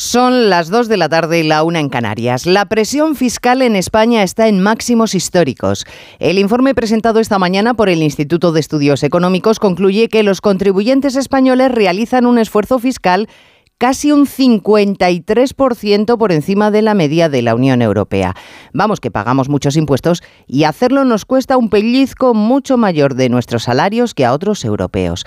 Son las 2 de la tarde y la una en Canarias. La presión fiscal en España está en máximos históricos. El informe presentado esta mañana por el Instituto de Estudios Económicos concluye que los contribuyentes españoles realizan un esfuerzo fiscal casi un 53% por encima de la media de la Unión Europea. Vamos que pagamos muchos impuestos y hacerlo nos cuesta un pellizco mucho mayor de nuestros salarios que a otros europeos.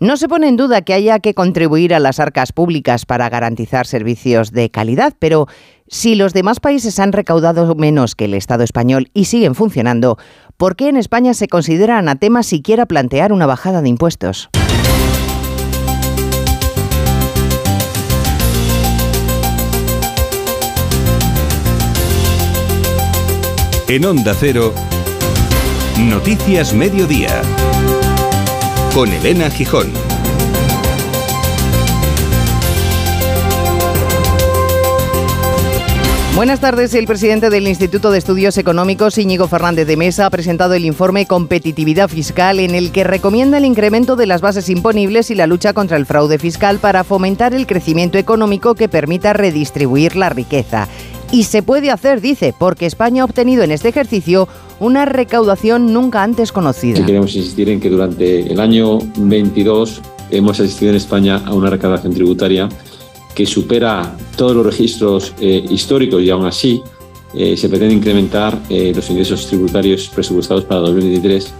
No se pone en duda que haya que contribuir a las arcas públicas para garantizar servicios de calidad, pero si los demás países han recaudado menos que el Estado español y siguen funcionando, ¿por qué en España se considera anatema siquiera plantear una bajada de impuestos? En Onda Cero, Noticias Mediodía con Elena Gijón. Buenas tardes. El presidente del Instituto de Estudios Económicos, Íñigo Fernández de Mesa, ha presentado el informe Competitividad Fiscal en el que recomienda el incremento de las bases imponibles y la lucha contra el fraude fiscal para fomentar el crecimiento económico que permita redistribuir la riqueza. Y se puede hacer, dice, porque España ha obtenido en este ejercicio una recaudación nunca antes conocida. queremos insistir en que durante el año 22 hemos asistido en España a una recaudación tributaria que supera todos los registros eh, históricos y aún así eh, se pretende incrementar eh, los ingresos tributarios presupuestados para 2023,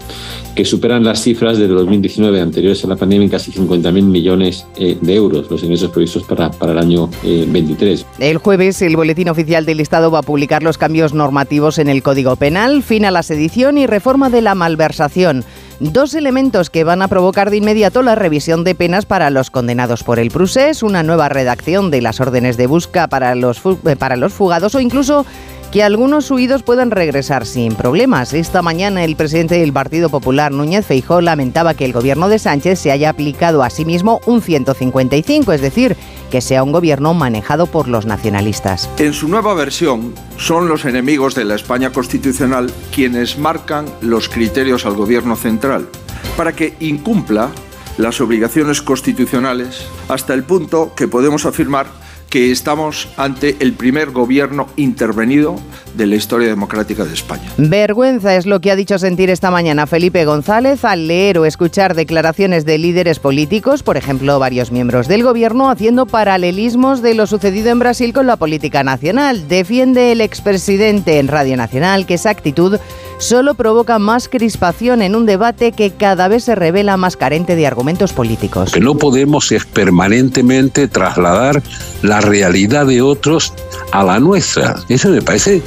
que superan las cifras de 2019 anteriores a la pandemia en casi 50.000 millones eh, de euros, los ingresos previstos para, para el año 23. El jueves, el Boletín Oficial del Estado va a publicar los cambios normativos en el Código Penal, fin a la sedición y reforma de la malversación. Dos elementos que van a provocar de inmediato la revisión de penas para los condenados por el procés, una nueva redacción de las órdenes de busca para los, para los fugados o incluso que algunos huidos puedan regresar sin problemas. Esta mañana el presidente del Partido Popular, Núñez Feijó, lamentaba que el gobierno de Sánchez se haya aplicado a sí mismo un 155, es decir, que sea un gobierno manejado por los nacionalistas. En su nueva versión, son los enemigos de la España constitucional quienes marcan los criterios al gobierno central para que incumpla las obligaciones constitucionales hasta el punto que podemos afirmar que estamos ante el primer gobierno intervenido de la historia democrática de España. Vergüenza es lo que ha dicho sentir esta mañana Felipe González al leer o escuchar declaraciones de líderes políticos, por ejemplo, varios miembros del gobierno, haciendo paralelismos de lo sucedido en Brasil con la política nacional. Defiende el expresidente en Radio Nacional que esa actitud solo provoca más crispación en un debate que cada vez se revela más carente de argumentos políticos. que no podemos es permanentemente trasladar la realidad de otros a la nuestra. Eso me parece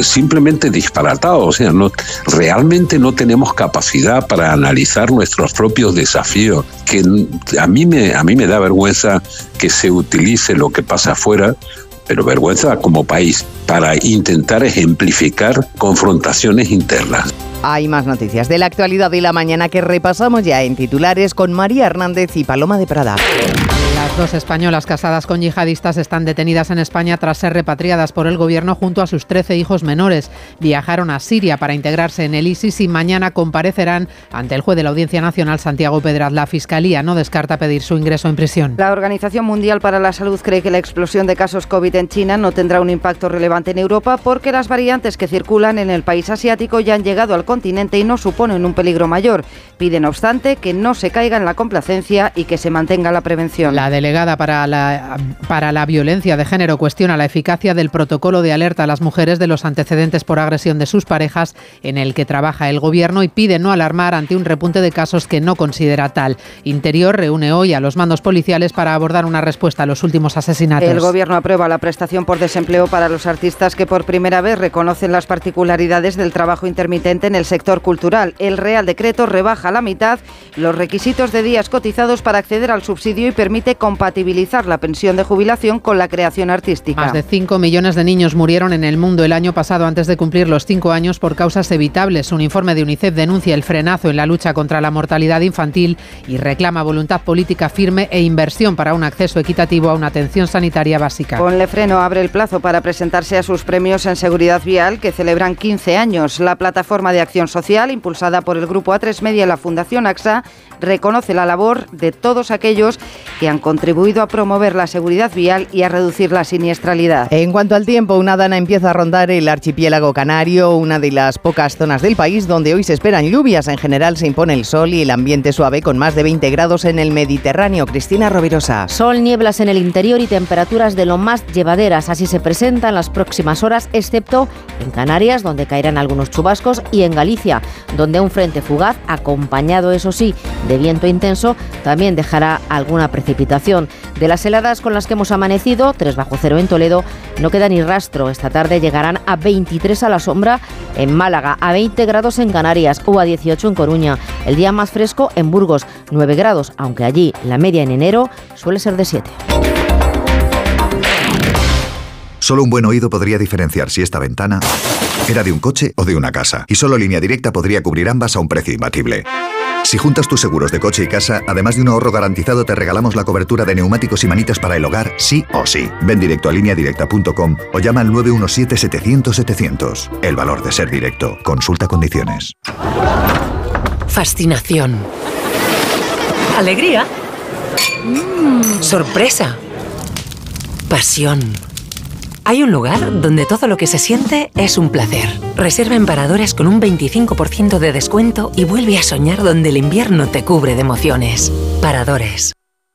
simplemente disparatado, o sea, no, realmente no tenemos capacidad para analizar nuestros propios desafíos, que a mí me, a mí me da vergüenza que se utilice lo que pasa afuera pero vergüenza como país para intentar ejemplificar confrontaciones internas. Hay más noticias de la actualidad de la mañana que repasamos ya en titulares con María Hernández y Paloma de Prada. Las dos españolas casadas con yihadistas están detenidas en España tras ser repatriadas por el gobierno junto a sus 13 hijos menores. Viajaron a Siria para integrarse en el ISIS y mañana comparecerán ante el juez de la Audiencia Nacional, Santiago Pedraz. La Fiscalía no descarta pedir su ingreso en prisión. La Organización Mundial para la Salud cree que la explosión de casos COVID en China no tendrá un impacto relevante en Europa porque las variantes que circulan en el país asiático ya han llegado al continente y no suponen un peligro mayor. Piden, no obstante, que no se caiga en la complacencia y que se mantenga la prevención. La delegada para la, para la violencia de género cuestiona la eficacia del protocolo de alerta a las mujeres de los antecedentes por agresión de sus parejas en el que trabaja el gobierno y pide no alarmar ante un repunte de casos que no considera tal. Interior reúne hoy a los mandos policiales para abordar una respuesta a los últimos asesinatos. El gobierno aprueba la prestación por desempleo para los artistas que por primera vez reconocen las particularidades del trabajo intermitente en el sector cultural. El Real Decreto rebaja a la mitad los requisitos de días cotizados para acceder al subsidio y permite compatibilizar la pensión de jubilación con la creación artística. Más de 5 millones de niños murieron en el mundo el año pasado antes de cumplir los 5 años por causas evitables. Un informe de UNICEF denuncia el frenazo en la lucha contra la mortalidad infantil y reclama voluntad política firme e inversión para un acceso equitativo a una atención sanitaria básica. Ponle freno abre el plazo para presentarse a sus premios en seguridad vial que celebran 15 años. La plataforma de acción social, impulsada por el Grupo A3 Media y la Fundación AXA, reconoce la labor de todos aquellos que han contribuido contribuido a promover la seguridad vial y a reducir la siniestralidad. En cuanto al tiempo, una dana empieza a rondar el archipiélago canario, una de las pocas zonas del país donde hoy se esperan lluvias. En general se impone el sol y el ambiente suave con más de 20 grados en el Mediterráneo. Cristina Rovirosa. Sol, nieblas en el interior y temperaturas de lo más llevaderas. Así se presentan las próximas horas, excepto en Canarias, donde caerán algunos chubascos, y en Galicia, donde un frente fugaz, acompañado, eso sí, de viento intenso, también dejará alguna precipitación. De las heladas con las que hemos amanecido, 3 bajo cero en Toledo, no queda ni rastro. Esta tarde llegarán a 23 a la sombra en Málaga, a 20 grados en Canarias o a 18 en Coruña. El día más fresco en Burgos, 9 grados, aunque allí la media en enero suele ser de 7. Solo un buen oído podría diferenciar si esta ventana era de un coche o de una casa. Y solo línea directa podría cubrir ambas a un precio imbatible. Si juntas tus seguros de coche y casa, además de un ahorro garantizado, te regalamos la cobertura de neumáticos y manitas para el hogar, sí o sí. Ven directo a lineadirecta.com o llama al 917-700-700. El valor de ser directo. Consulta condiciones. Fascinación. Alegría. Mm, sorpresa. Pasión. Hay un lugar donde todo lo que se siente es un placer. Reserva en Paradores con un 25% de descuento y vuelve a soñar donde el invierno te cubre de emociones. Paradores.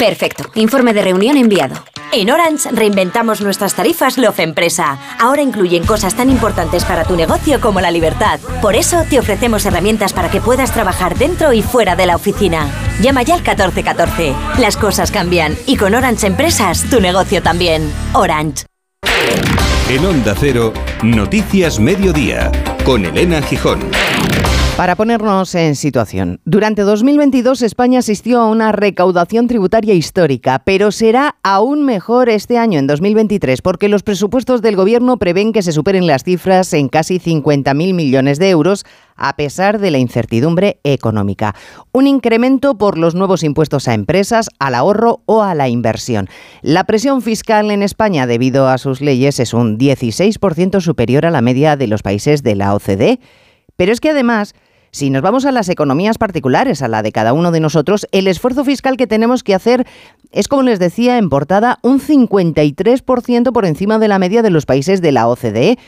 Perfecto. Informe de reunión enviado. En Orange reinventamos nuestras tarifas Love Empresa. Ahora incluyen cosas tan importantes para tu negocio como la libertad. Por eso te ofrecemos herramientas para que puedas trabajar dentro y fuera de la oficina. Llama ya al 1414. Las cosas cambian y con Orange Empresas tu negocio también. Orange. En Onda Cero, Noticias Mediodía, con Elena Gijón. Para ponernos en situación, durante 2022 España asistió a una recaudación tributaria histórica, pero será aún mejor este año, en 2023, porque los presupuestos del Gobierno prevén que se superen las cifras en casi 50.000 millones de euros, a pesar de la incertidumbre económica. Un incremento por los nuevos impuestos a empresas, al ahorro o a la inversión. La presión fiscal en España, debido a sus leyes, es un 16% superior a la media de los países de la OCDE. Pero es que además si nos vamos a las economías particulares, a la de cada uno de nosotros, el esfuerzo fiscal que tenemos que hacer es, como les decía en portada, un 53% por encima de la media de los países de la OCDE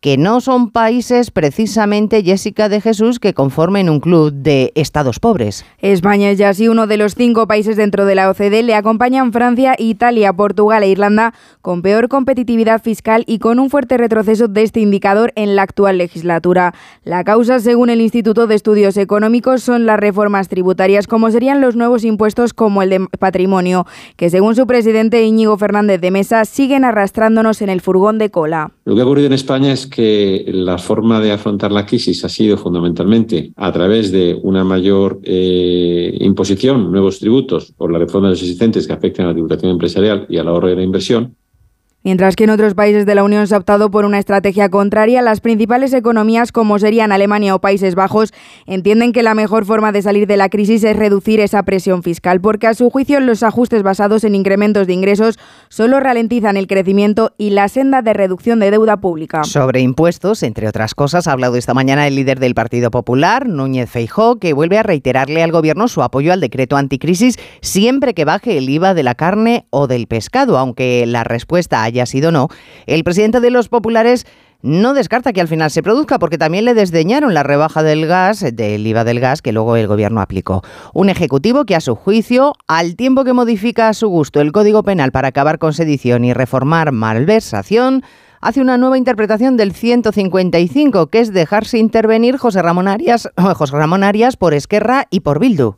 que no son países precisamente, Jessica de Jesús, que conformen un club de estados pobres. España es ya así uno de los cinco países dentro de la OCDE. Le acompañan Francia, Italia, Portugal e Irlanda, con peor competitividad fiscal y con un fuerte retroceso de este indicador en la actual legislatura. La causa, según el Instituto de Estudios Económicos, son las reformas tributarias, como serían los nuevos impuestos como el de patrimonio, que según su presidente Íñigo Fernández de Mesa, siguen arrastrándonos en el furgón de cola. Lo que ha ocurrido en España es que la forma de afrontar la crisis ha sido fundamentalmente a través de una mayor eh, imposición, nuevos tributos por la reforma de los existentes que afectan a la tributación empresarial y al ahorro de la inversión, Mientras que en otros países de la Unión se ha optado por una estrategia contraria, las principales economías, como serían Alemania o Países Bajos, entienden que la mejor forma de salir de la crisis es reducir esa presión fiscal, porque a su juicio los ajustes basados en incrementos de ingresos solo ralentizan el crecimiento y la senda de reducción de deuda pública. Sobre impuestos, entre otras cosas, ha hablado esta mañana el líder del Partido Popular, Núñez Feijó, que vuelve a reiterarle al Gobierno su apoyo al decreto anticrisis siempre que baje el IVA de la carne o del pescado, aunque la respuesta haya sido no, el presidente de los populares no descarta que al final se produzca porque también le desdeñaron la rebaja del gas, del IVA del gas que luego el gobierno aplicó. Un ejecutivo que a su juicio, al tiempo que modifica a su gusto el Código Penal para acabar con sedición y reformar malversación, hace una nueva interpretación del 155, que es dejarse intervenir José Ramón Arias, José Ramón Arias por Esquerra y por Bildu.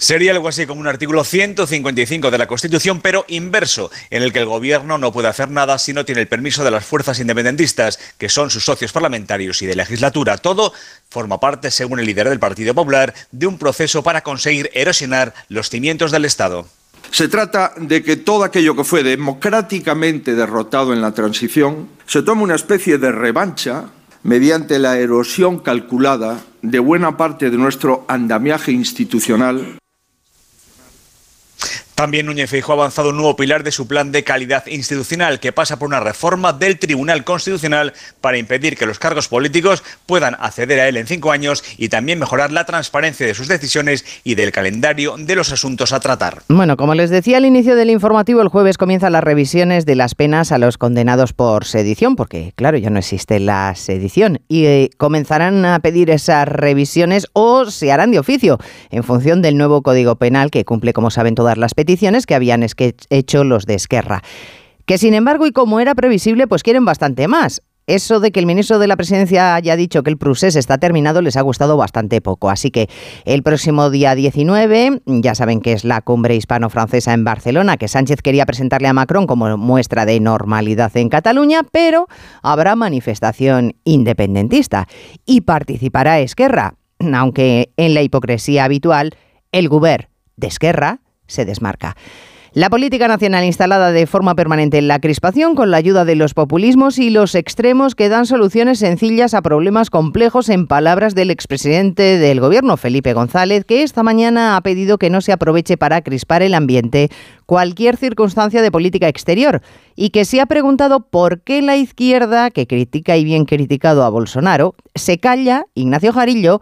Sería algo así como un artículo 155 de la Constitución, pero inverso, en el que el gobierno no puede hacer nada si no tiene el permiso de las fuerzas independentistas, que son sus socios parlamentarios y de legislatura. Todo forma parte, según el líder del Partido Popular, de un proceso para conseguir erosionar los cimientos del Estado. Se trata de que todo aquello que fue democráticamente derrotado en la transición se tome una especie de revancha mediante la erosión calculada de buena parte de nuestro andamiaje institucional también Núñez Feijóo ha avanzado un nuevo pilar de su plan de calidad institucional que pasa por una reforma del Tribunal Constitucional para impedir que los cargos políticos puedan acceder a él en cinco años y también mejorar la transparencia de sus decisiones y del calendario de los asuntos a tratar. Bueno, como les decía al inicio del informativo, el jueves comienzan las revisiones de las penas a los condenados por sedición, porque claro, ya no existe la sedición, y eh, comenzarán a pedir esas revisiones o se harán de oficio en función del nuevo Código Penal que cumple, como saben, todas las peticiones que habían hecho los de Esquerra. Que sin embargo, y como era previsible, pues quieren bastante más. Eso de que el ministro de la Presidencia haya dicho que el procés está terminado les ha gustado bastante poco. Así que el próximo día 19, ya saben que es la cumbre hispano-francesa en Barcelona, que Sánchez quería presentarle a Macron como muestra de normalidad en Cataluña, pero habrá manifestación independentista y participará Esquerra, aunque en la hipocresía habitual, el Guber de Esquerra se desmarca. La política nacional instalada de forma permanente en la crispación con la ayuda de los populismos y los extremos que dan soluciones sencillas a problemas complejos en palabras del expresidente del gobierno, Felipe González, que esta mañana ha pedido que no se aproveche para crispar el ambiente cualquier circunstancia de política exterior y que se ha preguntado por qué la izquierda, que critica y bien criticado a Bolsonaro, se calla, Ignacio Jarillo,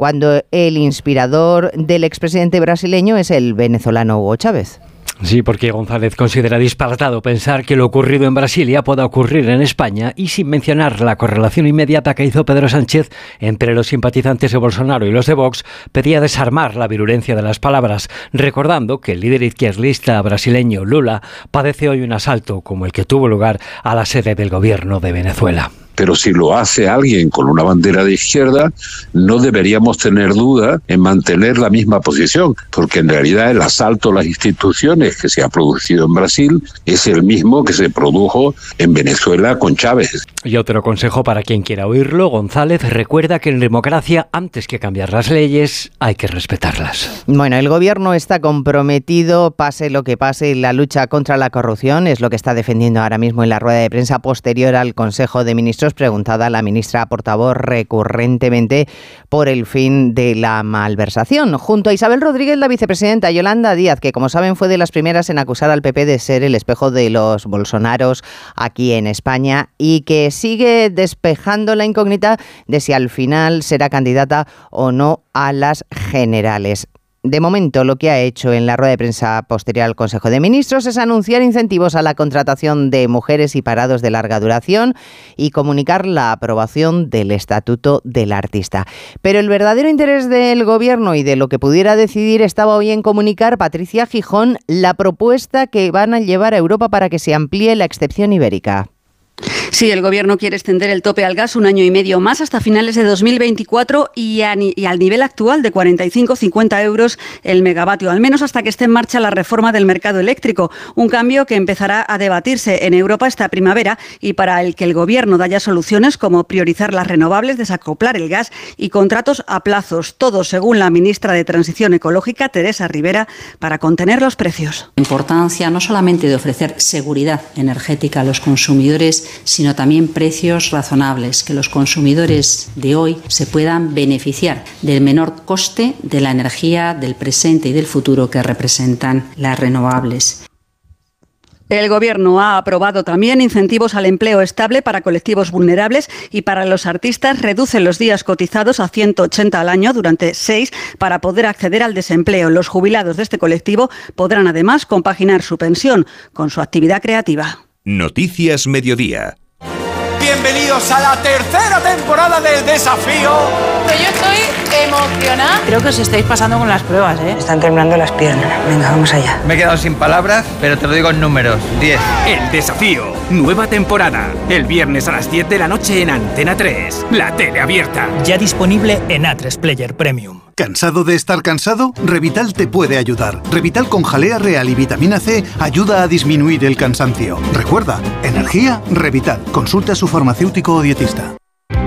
cuando el inspirador del expresidente brasileño es el venezolano Hugo Chávez. Sí, porque González considera disparatado pensar que lo ocurrido en Brasilia pueda ocurrir en España y sin mencionar la correlación inmediata que hizo Pedro Sánchez entre los simpatizantes de Bolsonaro y los de Vox, pedía desarmar la virulencia de las palabras, recordando que el líder izquierdista brasileño Lula padece hoy un asalto como el que tuvo lugar a la sede del gobierno de Venezuela pero si lo hace alguien con una bandera de izquierda, no deberíamos tener duda en mantener la misma posición, porque en realidad el asalto a las instituciones que se ha producido en Brasil es el mismo que se produjo en Venezuela con Chávez. Y otro consejo para quien quiera oírlo, González recuerda que en democracia, antes que cambiar las leyes, hay que respetarlas. Bueno, el gobierno está comprometido, pase lo que pase, la lucha contra la corrupción es lo que está defendiendo ahora mismo en la rueda de prensa posterior al Consejo de Ministros preguntada a la ministra portavoz recurrentemente por el fin de la malversación. Junto a Isabel Rodríguez, la vicepresidenta Yolanda Díaz, que como saben fue de las primeras en acusar al PP de ser el espejo de los bolsonaros aquí en España y que sigue despejando la incógnita de si al final será candidata o no a las generales. De momento, lo que ha hecho en la rueda de prensa posterior al Consejo de Ministros es anunciar incentivos a la contratación de mujeres y parados de larga duración y comunicar la aprobación del Estatuto del Artista. Pero el verdadero interés del Gobierno y de lo que pudiera decidir estaba hoy en comunicar Patricia Gijón la propuesta que van a llevar a Europa para que se amplíe la excepción ibérica. Sí, el Gobierno quiere extender el tope al gas un año y medio más hasta finales de 2024 y, al nivel actual de 45-50 euros el megavatio, al menos hasta que esté en marcha la reforma del mercado eléctrico. Un cambio que empezará a debatirse en Europa esta primavera y para el que el Gobierno da ya soluciones como priorizar las renovables, desacoplar el gas y contratos a plazos. Todo según la ministra de Transición Ecológica, Teresa Rivera, para contener los precios. Importancia no solamente de ofrecer seguridad energética a los consumidores, sino también precios razonables, que los consumidores de hoy se puedan beneficiar del menor coste de la energía del presente y del futuro que representan las renovables. El Gobierno ha aprobado también incentivos al empleo estable para colectivos vulnerables y para los artistas reduce los días cotizados a 180 al año durante seis para poder acceder al desempleo. Los jubilados de este colectivo podrán además compaginar su pensión con su actividad creativa. Noticias Mediodía bienvenidos a la tercera temporada del desafío. yo estoy emocionada. Creo que os estáis pasando con las pruebas, ¿eh? Están temblando las piernas. Venga, vamos allá. Me he quedado sin palabras, pero te lo digo en números. 10. El desafío nueva temporada. El viernes a las 10 de la noche en Antena 3. La tele abierta. Ya disponible en A3 Player Premium. ¿Cansado de estar cansado? Revital te puede ayudar. Revital con jalea real y vitamina C ayuda a disminuir el cansancio. Recuerda, energía, Revital. Consulta a su farmacéutico o dietista.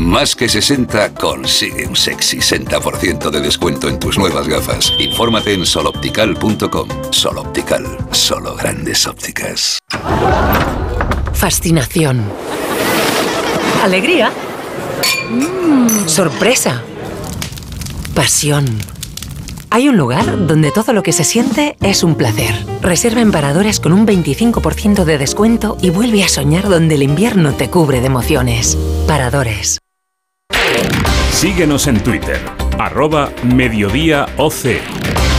Más que 60 consigue un sexy 60% de descuento en tus nuevas gafas. Infórmate en soloptical.com. Soloptical, solo grandes ópticas. Fascinación. Alegría. Mm, sorpresa. Pasión. Hay un lugar donde todo lo que se siente es un placer. Reserva en Paradores con un 25% de descuento y vuelve a soñar donde el invierno te cubre de emociones. Paradores. Síguenos en Twitter, arroba mediodía OC.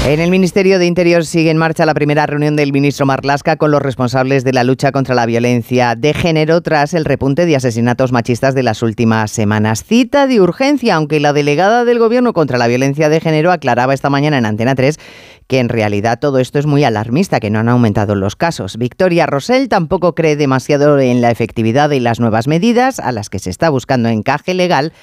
En el Ministerio de Interior sigue en marcha la primera reunión del ministro Marlasca con los responsables de la lucha contra la violencia de género tras el repunte de asesinatos machistas de las últimas semanas. Cita de urgencia, aunque la delegada del Gobierno contra la violencia de género aclaraba esta mañana en Antena 3 que en realidad todo esto es muy alarmista, que no han aumentado los casos. Victoria Rosell tampoco cree demasiado en la efectividad de las nuevas medidas a las que se está buscando encaje legal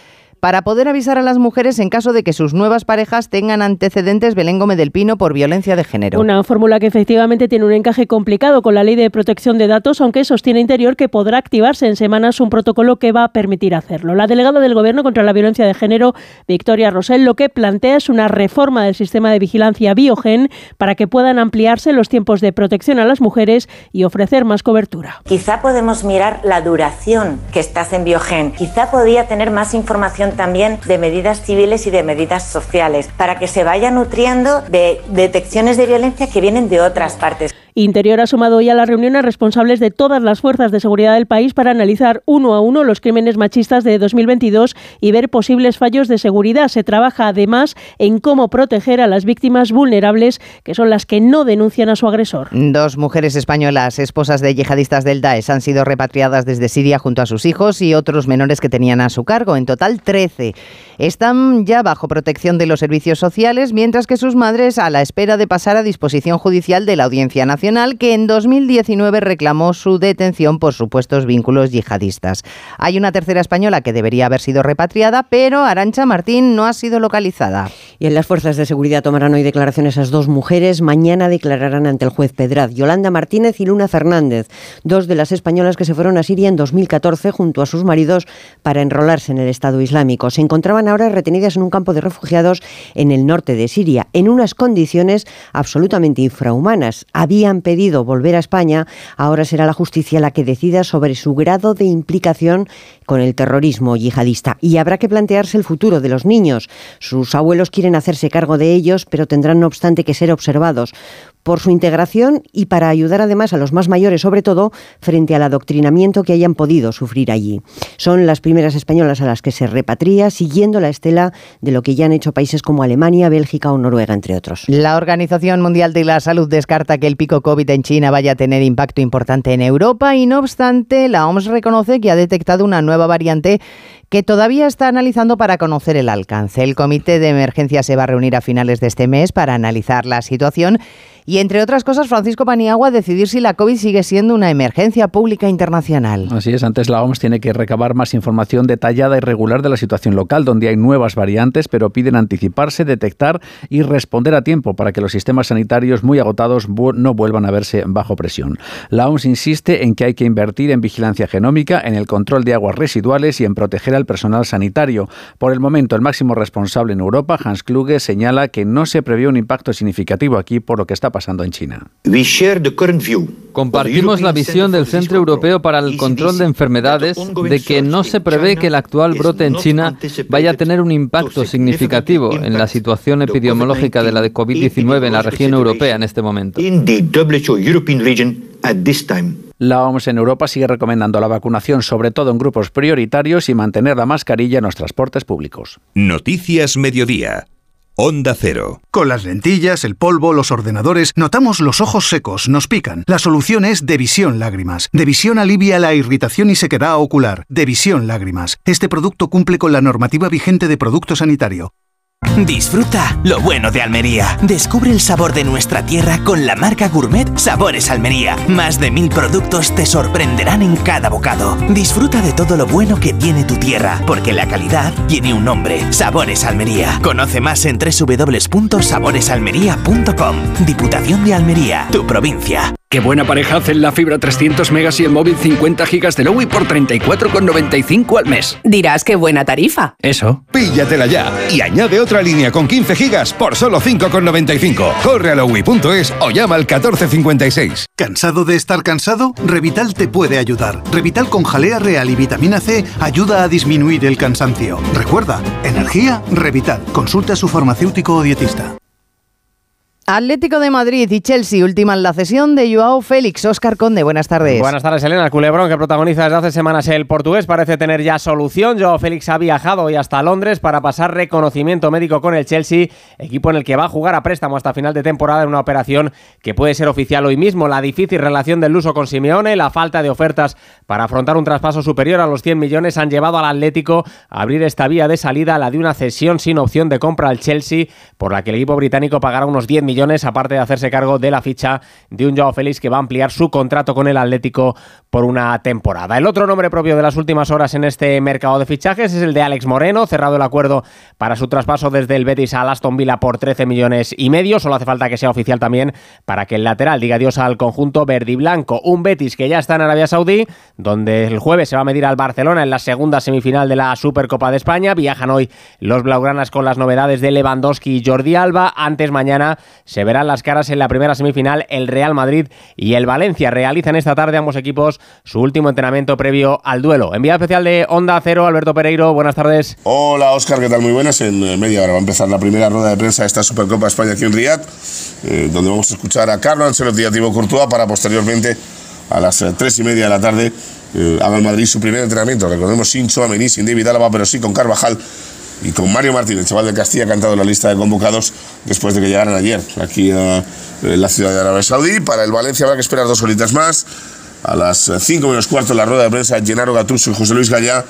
para poder avisar a las mujeres en caso de que sus nuevas parejas tengan antecedentes Belén Gómez del Pino por violencia de género. Una fórmula que efectivamente tiene un encaje complicado con la ley de protección de datos, aunque sostiene Interior que podrá activarse en semanas un protocolo que va a permitir hacerlo. La delegada del Gobierno contra la violencia de género, Victoria Rosell, lo que plantea es una reforma del sistema de vigilancia Biogen para que puedan ampliarse los tiempos de protección a las mujeres y ofrecer más cobertura. Quizá podemos mirar la duración que estás en Biogen. Quizá podría tener más información también de medidas civiles y de medidas sociales, para que se vaya nutriendo de detecciones de violencia que vienen de otras partes. Interior ha sumado hoy a la reunión a responsables de todas las fuerzas de seguridad del país para analizar uno a uno los crímenes machistas de 2022 y ver posibles fallos de seguridad. Se trabaja además en cómo proteger a las víctimas vulnerables, que son las que no denuncian a su agresor. Dos mujeres españolas, esposas de yihadistas del Daesh, han sido repatriadas desde Siria junto a sus hijos y otros menores que tenían a su cargo. En total, 13. Están ya bajo protección de los servicios sociales, mientras que sus madres a la espera de pasar a disposición judicial de la Audiencia Nacional que en 2019 reclamó su detención por supuestos vínculos yihadistas. Hay una tercera española que debería haber sido repatriada, pero Arancha Martín no ha sido localizada. Y en las fuerzas de seguridad tomarán hoy declaraciones esas dos mujeres. Mañana declararán ante el juez Pedraz Yolanda Martínez y Luna Fernández, dos de las españolas que se fueron a Siria en 2014 junto a sus maridos para enrolarse en el Estado Islámico. Se encontraban ahora retenidas en un campo de refugiados en el norte de Siria, en unas condiciones absolutamente infrahumanas. Habían pedido volver a España, ahora será la justicia la que decida sobre su grado de implicación con el terrorismo yihadista. Y habrá que plantearse el futuro de los niños. Sus abuelos quieren hacerse cargo de ellos, pero tendrán no obstante que ser observados por su integración y para ayudar además a los más mayores, sobre todo, frente al adoctrinamiento que hayan podido sufrir allí. Son las primeras españolas a las que se repatria, siguiendo la estela de lo que ya han hecho países como Alemania, Bélgica o Noruega, entre otros. La Organización Mundial de la Salud descarta que el pico COVID en China vaya a tener impacto importante en Europa y, no obstante, la OMS reconoce que ha detectado una nueva variante que todavía está analizando para conocer el alcance. El comité de emergencia se va a reunir a finales de este mes para analizar la situación y, entre otras cosas, Francisco Paniagua decidir si la COVID sigue siendo una emergencia pública internacional. Así es, antes la OMS tiene que recabar más información detallada y regular de la situación local, donde hay nuevas variantes, pero piden anticiparse, detectar y responder a tiempo para que los sistemas sanitarios muy agotados no vuelvan a verse bajo presión. La OMS insiste en que hay que invertir en vigilancia genómica, en el control de aguas residuales y en proteger al personal sanitario. Por el momento, el máximo responsable en Europa, Hans Kluge, señala que no se prevé un impacto significativo aquí por lo que está pasando en China. Compartimos la visión del Centro Europeo para el Control de Enfermedades de que no se prevé que el actual brote en China vaya a tener un impacto significativo en la situación epidemiológica de la de COVID-19 en la región europea en este momento. La OMS en Europa sigue recomendando la vacunación, sobre todo en grupos prioritarios, y mantener la mascarilla en los transportes públicos. Noticias Mediodía. Onda Cero. Con las lentillas, el polvo, los ordenadores, notamos los ojos secos, nos pican. La solución es Devisión Lágrimas. Devisión alivia la irritación y sequedad ocular. Devisión Lágrimas. Este producto cumple con la normativa vigente de producto sanitario. Disfruta lo bueno de Almería. Descubre el sabor de nuestra tierra con la marca Gourmet Sabores Almería. Más de mil productos te sorprenderán en cada bocado. Disfruta de todo lo bueno que tiene tu tierra, porque la calidad tiene un nombre. Sabores Almería. Conoce más en www.saboresalmería.com. Diputación de Almería, tu provincia. Qué buena pareja hacen la fibra 300 megas y el móvil 50 gigas de Lowy por 34,95 al mes. Dirás qué buena tarifa. Eso. Píllatela ya y añade otra línea con 15 gigas por solo 5,95. Corre a lowy.es o llama al 1456. ¿Cansado de estar cansado? Revital te puede ayudar. Revital con jalea real y vitamina C ayuda a disminuir el cansancio. Recuerda, energía, Revital. Consulta a su farmacéutico o dietista. Atlético de Madrid y Chelsea ultiman la cesión de Joao Félix. Óscar Conde, buenas tardes. Buenas tardes, Elena. El culebrón que protagoniza desde hace semanas el portugués parece tener ya solución. Joao Félix ha viajado hoy hasta Londres para pasar reconocimiento médico con el Chelsea, equipo en el que va a jugar a préstamo hasta final de temporada en una operación que puede ser oficial hoy mismo. La difícil relación del Luso con Simeone, la falta de ofertas para afrontar un traspaso superior a los 100 millones han llevado al Atlético a abrir esta vía de salida, la de una cesión sin opción de compra al Chelsea, por la que el equipo británico pagará unos 10 millones aparte de hacerse cargo de la ficha de un Joao Félix que va a ampliar su contrato con el Atlético por una temporada. El otro nombre propio de las últimas horas en este mercado de fichajes es el de Alex Moreno, cerrado el acuerdo para su traspaso desde el Betis a Aston Villa por 13 millones y medio. Solo hace falta que sea oficial también para que el lateral diga adiós al conjunto verde y blanco. Un Betis que ya está en Arabia Saudí, donde el jueves se va a medir al Barcelona en la segunda semifinal de la Supercopa de España. Viajan hoy los blaugranas con las novedades de Lewandowski y Jordi Alba. Antes mañana se verán las caras en la primera semifinal el Real Madrid y el Valencia. Realizan esta tarde ambos equipos su último entrenamiento previo al duelo. Enviado especial de Onda Cero, Alberto Pereiro, buenas tardes. Hola Oscar, ¿qué tal? Muy buenas. En eh, media hora va a empezar la primera rueda de prensa de esta Supercopa España aquí en Riyadh, eh, donde vamos a escuchar a Carlos Ancelotti y a Thibaut Courtois para posteriormente a las eh, tres y media de la tarde haga el Madrid su primer entrenamiento. Recordemos sin Chouameni, sin David Álava, pero sí con Carvajal y con Mario Martín, el chaval de Castilla, ha cantado la lista de convocados después de que llegaran ayer aquí a la ciudad de Arabia Saudí. Para el Valencia habrá que esperar dos horitas más. A las 5 menos cuarto la rueda de prensa, Gennaro Gattuso y José Luis Gallá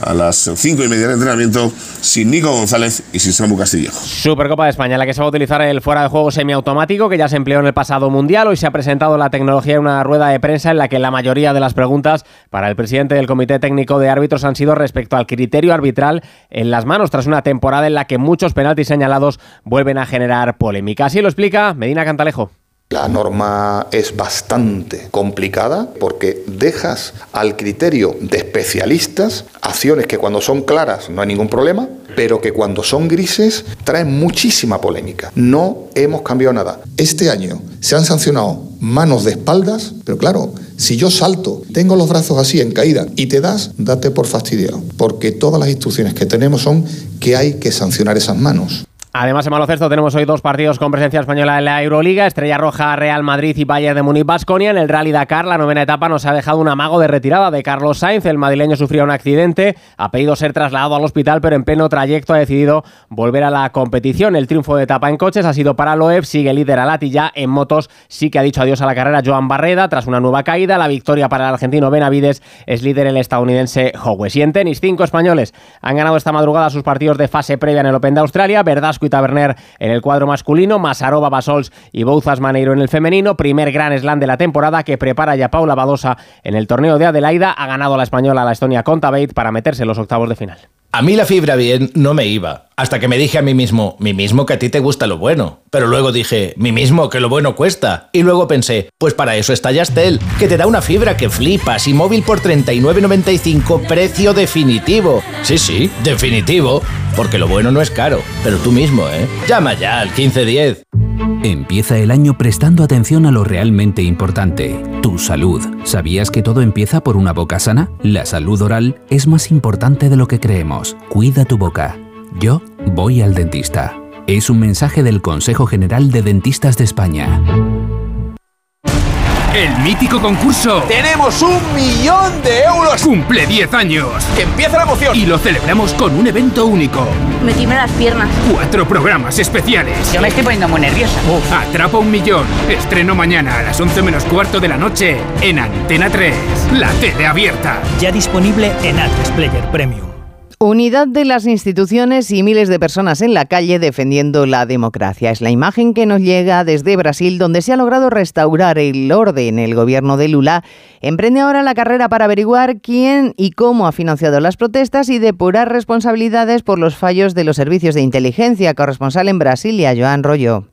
a las 5 y media de entrenamiento sin Nico González y sin Samu Castillejo. Supercopa de España, la que se va a utilizar el fuera de juego semiautomático que ya se empleó en el pasado mundial. Hoy se ha presentado la tecnología en una rueda de prensa en la que la mayoría de las preguntas para el presidente del Comité Técnico de Árbitros han sido respecto al criterio arbitral en las manos tras una temporada en la que muchos penaltis señalados vuelven a generar polémica. Así lo explica Medina Cantalejo. La norma es bastante complicada porque dejas al criterio de especialistas acciones que cuando son claras no hay ningún problema, pero que cuando son grises traen muchísima polémica. No hemos cambiado nada. Este año se han sancionado manos de espaldas, pero claro, si yo salto, tengo los brazos así en caída y te das, date por fastidiado, porque todas las instrucciones que tenemos son que hay que sancionar esas manos. Además, en baloncesto tenemos hoy dos partidos con presencia española en la Euroliga, Estrella Roja, Real Madrid y Bayern de Múnich Basconia. En el Rally Dakar, la novena etapa nos ha dejado un amago de retirada de Carlos Sainz. El madrileño sufrió un accidente, ha pedido ser trasladado al hospital, pero en pleno trayecto ha decidido volver a la competición. El triunfo de etapa en coches ha sido para Loeb, sigue líder a ya en motos sí que ha dicho adiós a la carrera Joan Barreda tras una nueva caída. La victoria para el argentino Benavides es líder el estadounidense Howes. Y en tenis, cinco españoles han ganado esta madrugada sus partidos de fase previa en el Open de Australia. Taberner en el cuadro masculino, Masarova, Basols y Bouzas Maneiro en el femenino. Primer gran slam de la temporada que prepara ya Paula Badosa en el torneo de Adelaida. Ha ganado la española la Estonia Contabate para meterse en los octavos de final. A mí la fibra bien no me iba, hasta que me dije a mí mismo, mí mismo que a ti te gusta lo bueno. Pero luego dije, mí mismo que lo bueno cuesta. Y luego pensé, pues para eso está Yastel, que te da una fibra que flipas y móvil por 39.95, precio definitivo. Sí, sí, definitivo, porque lo bueno no es caro, pero tú mismo, ¿eh? Llama ya al 1510. Empieza el año prestando atención a lo realmente importante, tu salud. ¿Sabías que todo empieza por una boca sana? La salud oral es más importante de lo que creemos. Cuida tu boca. Yo voy al dentista. Es un mensaje del Consejo General de Dentistas de España. El mítico concurso. ¡Tenemos un millón de euros! Cumple 10 años. ¡Que empiece la emoción! Y lo celebramos con un evento único. Me tiemblan las piernas. Cuatro programas especiales. Yo me estoy poniendo muy nerviosa. Atrapa un millón. Estreno mañana a las 11 menos cuarto de la noche en Antena 3. La tele abierta. Ya disponible en Atresplayer Player Premium. Unidad de las instituciones y miles de personas en la calle defendiendo la democracia. Es la imagen que nos llega desde Brasil, donde se ha logrado restaurar el orden. El gobierno de Lula emprende ahora la carrera para averiguar quién y cómo ha financiado las protestas y depurar responsabilidades por los fallos de los servicios de inteligencia. Corresponsal en Brasilia, Joan Rollo.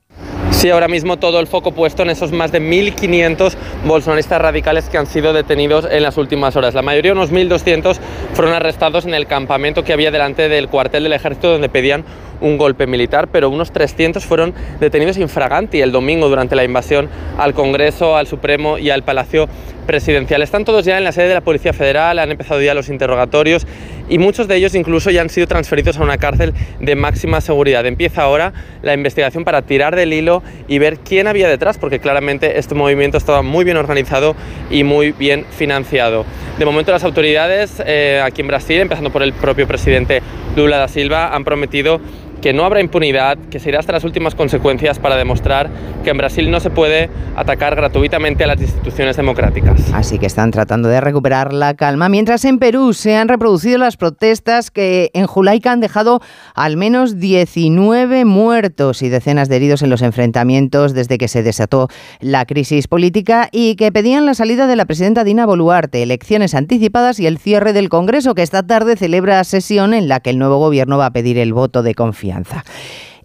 Sí, ahora mismo todo el foco puesto en esos más de 1.500 bolsonaristas radicales que han sido detenidos en las últimas horas. La mayoría, unos 1.200, fueron arrestados en el campamento que había delante del cuartel del ejército donde pedían un golpe militar, pero unos 300 fueron detenidos infraganti el domingo durante la invasión al Congreso, al Supremo y al Palacio Presidencial. Están todos ya en la sede de la Policía Federal, han empezado ya los interrogatorios y muchos de ellos incluso ya han sido transferidos a una cárcel de máxima seguridad. Empieza ahora la investigación para tirar del hilo y ver quién había detrás, porque claramente este movimiento estaba muy bien organizado y muy bien financiado. De momento las autoridades eh, aquí en Brasil, empezando por el propio presidente Lula da Silva, han prometido que no habrá impunidad, que se irá hasta las últimas consecuencias para demostrar que en Brasil no se puede atacar gratuitamente a las instituciones democráticas. Así que están tratando de recuperar la calma, mientras en Perú se han reproducido las protestas que en Julaica han dejado al menos 19 muertos y decenas de heridos en los enfrentamientos desde que se desató la crisis política y que pedían la salida de la presidenta Dina Boluarte, elecciones anticipadas y el cierre del Congreso que esta tarde celebra sesión en la que el nuevo gobierno va a pedir el voto de confianza.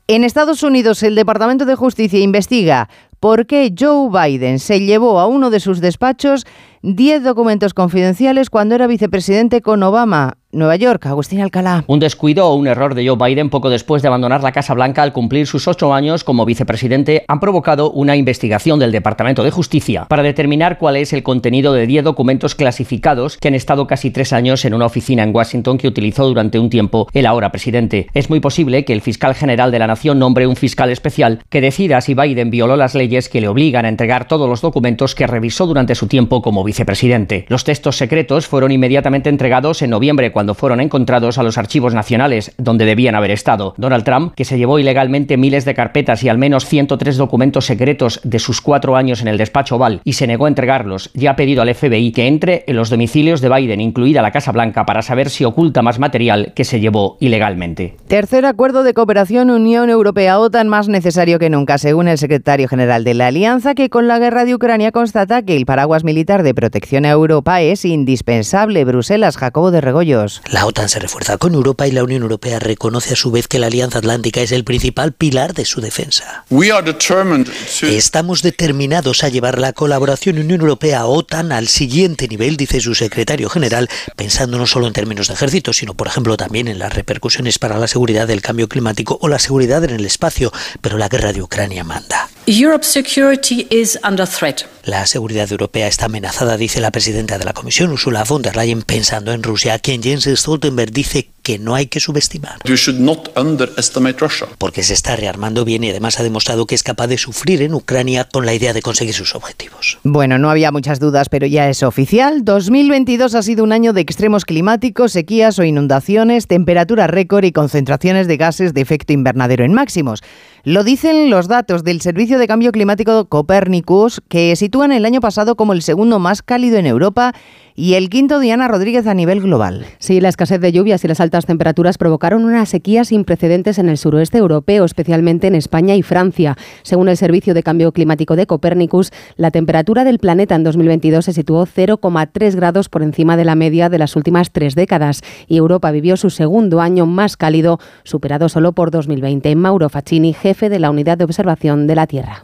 En Estados Unidos, el Departamento de Justicia investiga por qué Joe Biden se llevó a uno de sus despachos 10 documentos confidenciales cuando era vicepresidente con Obama. Nueva York, Agustín Alcalá. Un descuido o un error de Joe Biden poco después de abandonar la Casa Blanca al cumplir sus ocho años como vicepresidente han provocado una investigación del Departamento de Justicia para determinar cuál es el contenido de 10 documentos clasificados que han estado casi tres años en una oficina en Washington que utilizó durante un tiempo el ahora presidente. Es muy posible que el fiscal general de la nación nombre un fiscal especial que decida si Biden violó las leyes que le obligan a entregar todos los documentos que revisó durante su tiempo como vicepresidente. Los textos secretos fueron inmediatamente entregados en noviembre cuando cuando fueron encontrados a los archivos nacionales, donde debían haber estado. Donald Trump, que se llevó ilegalmente miles de carpetas y al menos 103 documentos secretos de sus cuatro años en el despacho Oval y se negó a entregarlos, ya ha pedido al FBI que entre en los domicilios de Biden, incluida la Casa Blanca, para saber si oculta más material que se llevó ilegalmente. Tercer acuerdo de cooperación Unión Europea-OTAN más necesario que nunca, según el secretario general de la Alianza, que con la guerra de Ucrania constata que el paraguas militar de protección a Europa es indispensable. Bruselas, Jacobo de Regoyos. La OTAN se refuerza con Europa y la Unión Europea reconoce a su vez que la Alianza Atlántica es el principal pilar de su defensa. Estamos determinados a llevar la colaboración Unión Europea-OTAN al siguiente nivel, dice su secretario general, pensando no solo en términos de ejército, sino por ejemplo también en las repercusiones para la seguridad del cambio climático o la seguridad en el espacio, pero la guerra de Ucrania manda. La seguridad europea está amenazada, dice la presidenta de la Comisión, Ursula von der Leyen, pensando en Rusia, quien Jens Stoltenberg dice que no hay que subestimar. Porque se está rearmando bien y además ha demostrado que es capaz de sufrir en Ucrania con la idea de conseguir sus objetivos. Bueno, no había muchas dudas, pero ya es oficial. 2022 ha sido un año de extremos climáticos, sequías o inundaciones, temperaturas récord y concentraciones de gases de efecto invernadero en máximos. Lo dicen los datos del Servicio de Cambio Climático Copernicus, que sitúan el año pasado como el segundo más cálido en Europa y el quinto Diana Rodríguez a nivel global. Sí, la escasez de lluvias y las altas temperaturas provocaron una sequía sin precedentes en el suroeste europeo, especialmente en España y Francia. Según el Servicio de Cambio Climático de Copernicus, la temperatura del planeta en 2022 se situó 0,3 grados por encima de la media de las últimas tres décadas y Europa vivió su segundo año más cálido, superado solo por 2020. Mauro Facchini, jefe de la Unidad de Observación de la Tierra.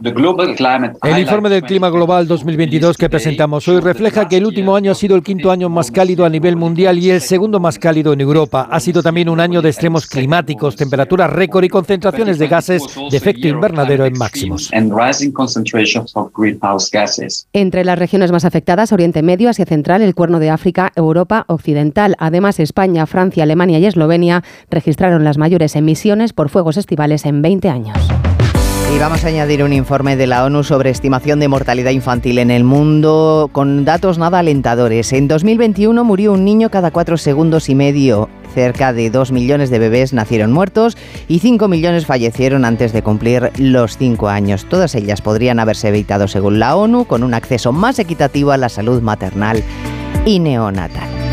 El informe del Clima Global 2022 que presentamos hoy refleja que el último año ha sido el quinto año más cálido a nivel mundial y el segundo más cálido en Europa. Ha sido también un año de extremos climáticos, temperaturas récord y concentraciones de gases de efecto invernadero en máximos. Entre las regiones más afectadas, Oriente Medio, Asia Central, el Cuerno de África, Europa Occidental. Además, España, Francia, Alemania y Eslovenia registraron las mayores emisiones por fuegos estivales en 20 años. Y vamos a añadir un informe de la ONU sobre estimación de mortalidad infantil en el mundo con datos nada alentadores. En 2021 murió un niño cada cuatro segundos y medio. Cerca de 2 millones de bebés nacieron muertos y 5 millones fallecieron antes de cumplir los 5 años. Todas ellas podrían haberse evitado según la ONU con un acceso más equitativo a la salud maternal y neonatal.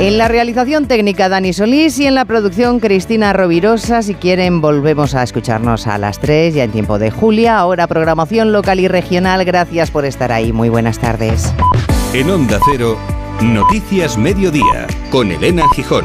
En la realización técnica Dani Solís y en la producción Cristina Rovirosa. Si quieren volvemos a escucharnos a las 3 ya en tiempo de Julia. Ahora programación local y regional. Gracias por estar ahí. Muy buenas tardes. En Onda Cero, Noticias Mediodía con Elena Gijón.